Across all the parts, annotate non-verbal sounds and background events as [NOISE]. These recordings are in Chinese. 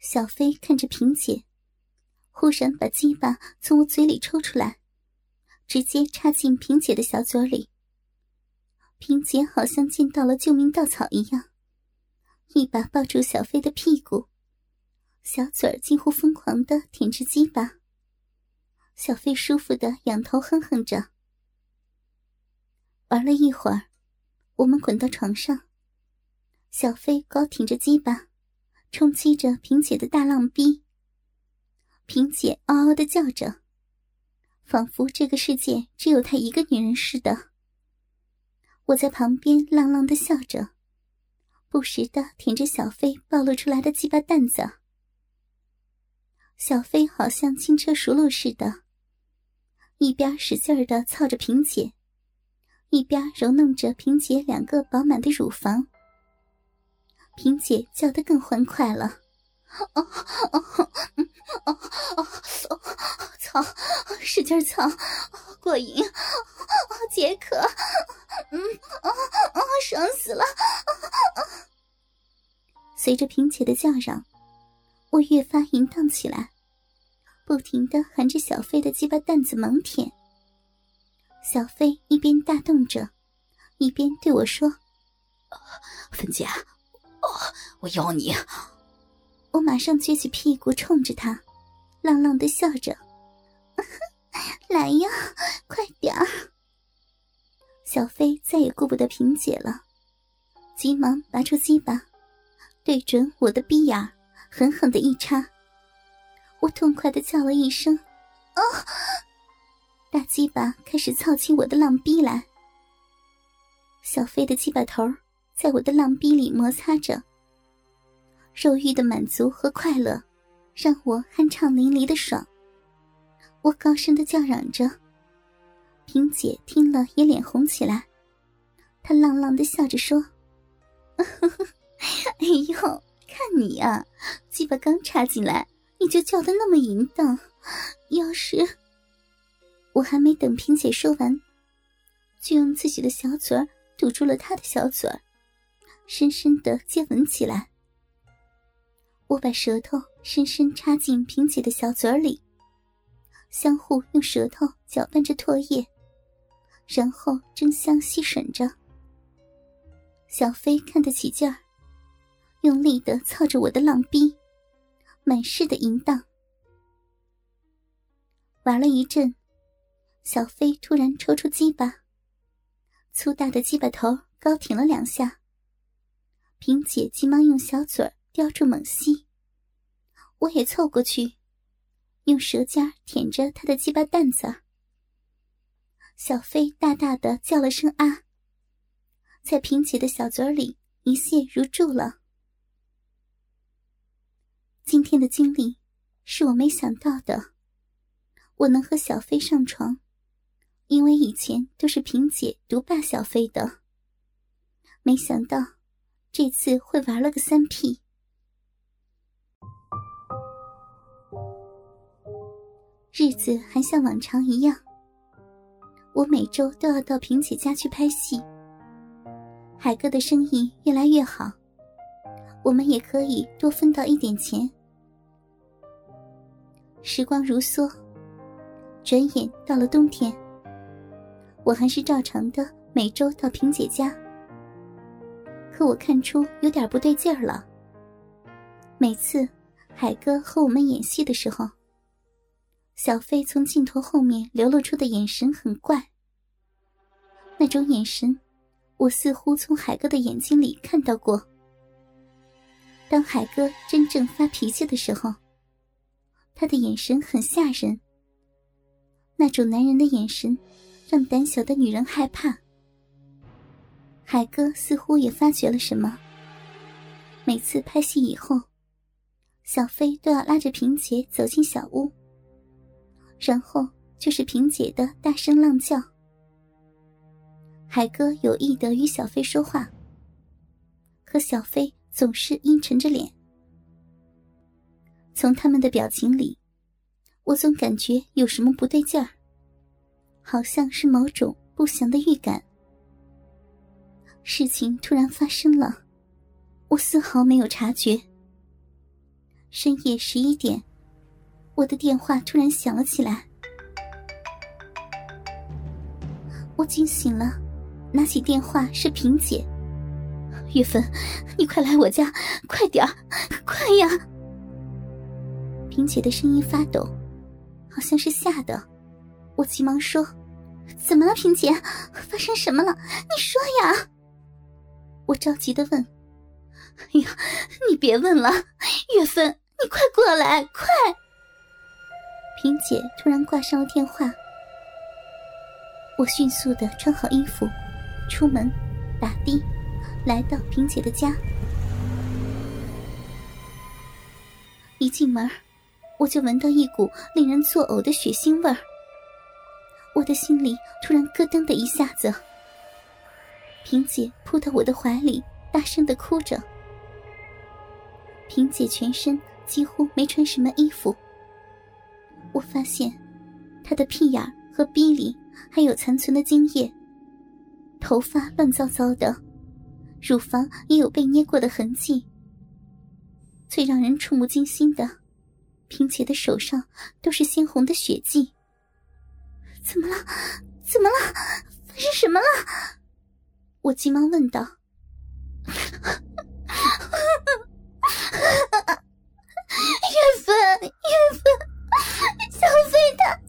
小飞看着萍姐，忽然把鸡巴从我嘴里抽出来，直接插进萍姐的小嘴里。萍姐好像见到了救命稻草一样，一把抱住小飞的屁股，小嘴儿几乎疯狂的舔着鸡巴。小飞舒服的仰头哼哼着。玩了一会儿，我们滚到床上，小飞高挺着鸡巴。冲击着萍姐的大浪逼，萍姐嗷嗷的叫着，仿佛这个世界只有她一个女人似的。我在旁边浪浪的笑着，不时的舔着小飞暴露出来的鸡巴蛋子。小飞好像轻车熟路似的，一边使劲儿的操着萍姐，一边揉弄着萍姐两个饱满的乳房。萍姐叫得更欢快了，哦哦哦哦哦！操，使劲操，过瘾！解渴，嗯啊啊，爽死了！随着萍姐的叫嚷，我越发淫荡起来，不停的含着小飞的鸡巴蛋子猛舔。小飞一边大动着，一边对我说：“芬姐。”啊，我要你！我马上撅起屁股冲着他，浪浪的笑着：“ [LAUGHS] 来呀，快点儿！”小飞再也顾不得萍姐了，急忙拔出鸡巴，对准我的逼眼，狠狠的一插。我痛快的叫了一声：“啊！”大鸡巴开始操起我的浪逼来。小飞的鸡巴头在我的浪逼里摩擦着，肉欲的满足和快乐，让我酣畅淋漓的爽。我高声的叫嚷着，萍姐听了也脸红起来，她浪浪的笑着说：“ [LAUGHS] 哎呦，看你呀，鸡巴刚插进来，你就叫的那么淫荡。要是……”我还没等萍姐说完，就用自己的小嘴堵住了她的小嘴儿。深深的接吻起来，我把舌头深深插进萍姐的小嘴里，相互用舌头搅拌着唾液，然后争相吸吮着。小飞看得起劲儿，用力的操着我的浪逼，满是的淫荡。玩了一阵，小飞突然抽出鸡巴，粗大的鸡巴头高挺了两下。萍姐急忙用小嘴儿叼住猛吸，我也凑过去，用舌尖舔着她的鸡巴蛋子。小飞大大的叫了声“啊”，在萍姐的小嘴里一泻如注了。今天的经历是我没想到的，我能和小飞上床，因为以前都是萍姐独霸小飞的，没想到。这次会玩了个三 P，日子还像往常一样。我每周都要到萍姐家去拍戏。海哥的生意越来越好，我们也可以多分到一点钱。时光如梭，转眼到了冬天，我还是照常的每周到萍姐家。可我看出有点不对劲儿了。每次海哥和我们演戏的时候，小飞从镜头后面流露出的眼神很怪。那种眼神，我似乎从海哥的眼睛里看到过。当海哥真正发脾气的时候，他的眼神很吓人。那种男人的眼神，让胆小的女人害怕。海哥似乎也发觉了什么。每次拍戏以后，小飞都要拉着萍姐走进小屋，然后就是萍姐的大声浪叫。海哥有意的与小飞说话，可小飞总是阴沉着脸。从他们的表情里，我总感觉有什么不对劲儿，好像是某种不祥的预感。事情突然发生了，我丝毫没有察觉。深夜十一点，我的电话突然响了起来，我惊醒了，拿起电话是萍姐。月芬，你快来我家，快点，快呀！萍姐的声音发抖，好像是吓的。我急忙说：“怎么了，萍姐？发生什么了？你说呀！”我着急的问：“哎呀，你别问了，月芬，你快过来，快！”萍姐突然挂上了电话。我迅速的穿好衣服，出门，打的。来到萍姐的家，一进门，我就闻到一股令人作呕的血腥味儿。我的心里突然咯噔的一下子。萍姐扑到我的怀里，大声的哭着。萍姐全身几乎没穿什么衣服，我发现她的屁眼和逼里还有残存的精液，头发乱糟糟的。乳房也有被捏过的痕迹。最让人触目惊心的，萍姐的手上都是鲜红的血迹。怎么了？怎么了？发生什么了？我急忙问道。月芬，月芬，小飞他。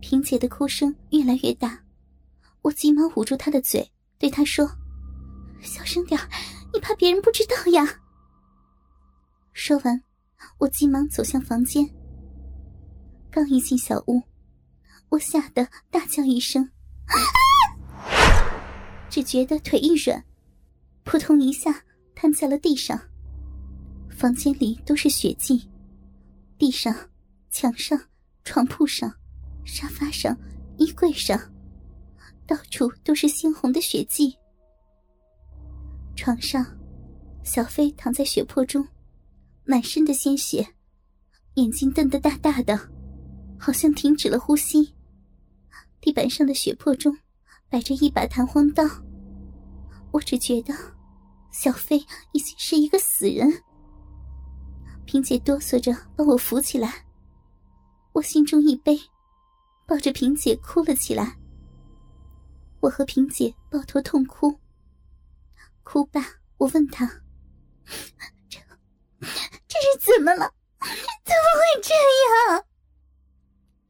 萍姐的哭声越来越大，我急忙捂住她的嘴，对她说：“小声点你怕别人不知道呀。”说完，我急忙走向房间。刚一进小屋，我吓得大叫一声，只觉得腿一软，扑通一下瘫在了地上。房间里都是血迹，地上、墙上、床铺上。沙发上、衣柜上，到处都是鲜红的血迹。床上，小飞躺在血泊中，满身的鲜血，眼睛瞪得大大的，好像停止了呼吸。地板上的血泊中，摆着一把弹簧刀。我只觉得，小飞已经是一个死人。萍姐哆嗦着把我扶起来，我心中一悲。抱着萍姐哭了起来。我和萍姐抱头痛哭。哭罢，我问她：“这，这是怎么了？怎么会这样？”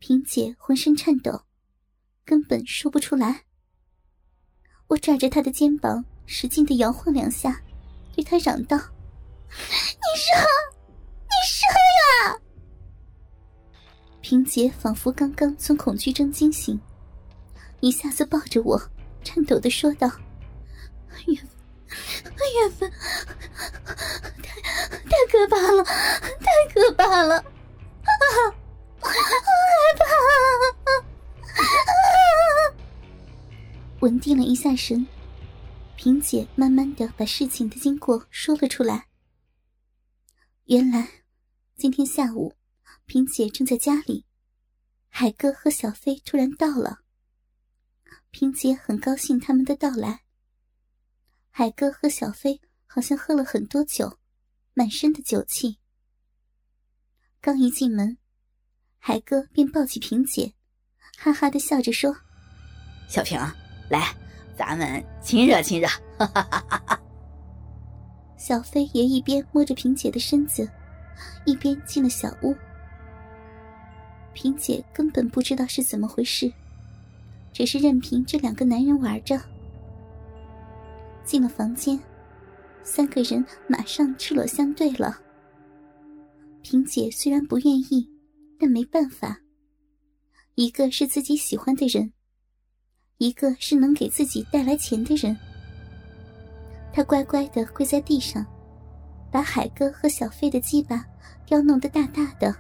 萍姐浑身颤抖，根本说不出来。我拽着他的肩膀，使劲的摇晃两下，对他嚷道：“你说，你说呀！”萍姐仿佛刚刚从恐惧中惊醒，一下子抱着我，颤抖的说道：“月份，月份，太太可怕了，下神，萍姐慢慢的把事情的经过说了出来。原来，今天下午。萍姐正在家里，海哥和小飞突然到了。萍姐很高兴他们的到来。海哥和小飞好像喝了很多酒，满身的酒气。刚一进门，海哥便抱起萍姐，哈哈的笑着说：“小萍，来，咱们亲热亲热。”哈哈哈哈哈。小飞也一边摸着萍姐的身子，一边进了小屋。萍姐根本不知道是怎么回事，只是任凭这两个男人玩着。进了房间，三个人马上赤裸相对了。萍姐虽然不愿意，但没办法。一个是自己喜欢的人，一个是能给自己带来钱的人。他乖乖的跪在地上，把海哥和小飞的鸡巴雕弄得大大的。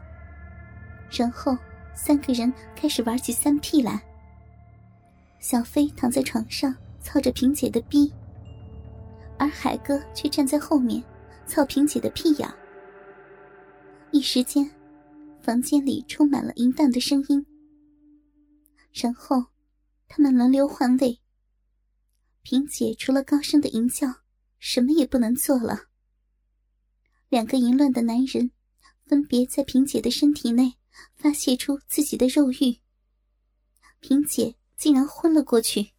然后，三个人开始玩起三 P 来。小飞躺在床上操着萍姐的逼，而海哥却站在后面操萍姐的屁眼。一时间，房间里充满了淫荡的声音。然后，他们轮流换位。萍姐除了高声的淫叫，什么也不能做了。两个淫乱的男人分别在萍姐的身体内发泄出自己的肉欲，萍姐竟然昏了过去。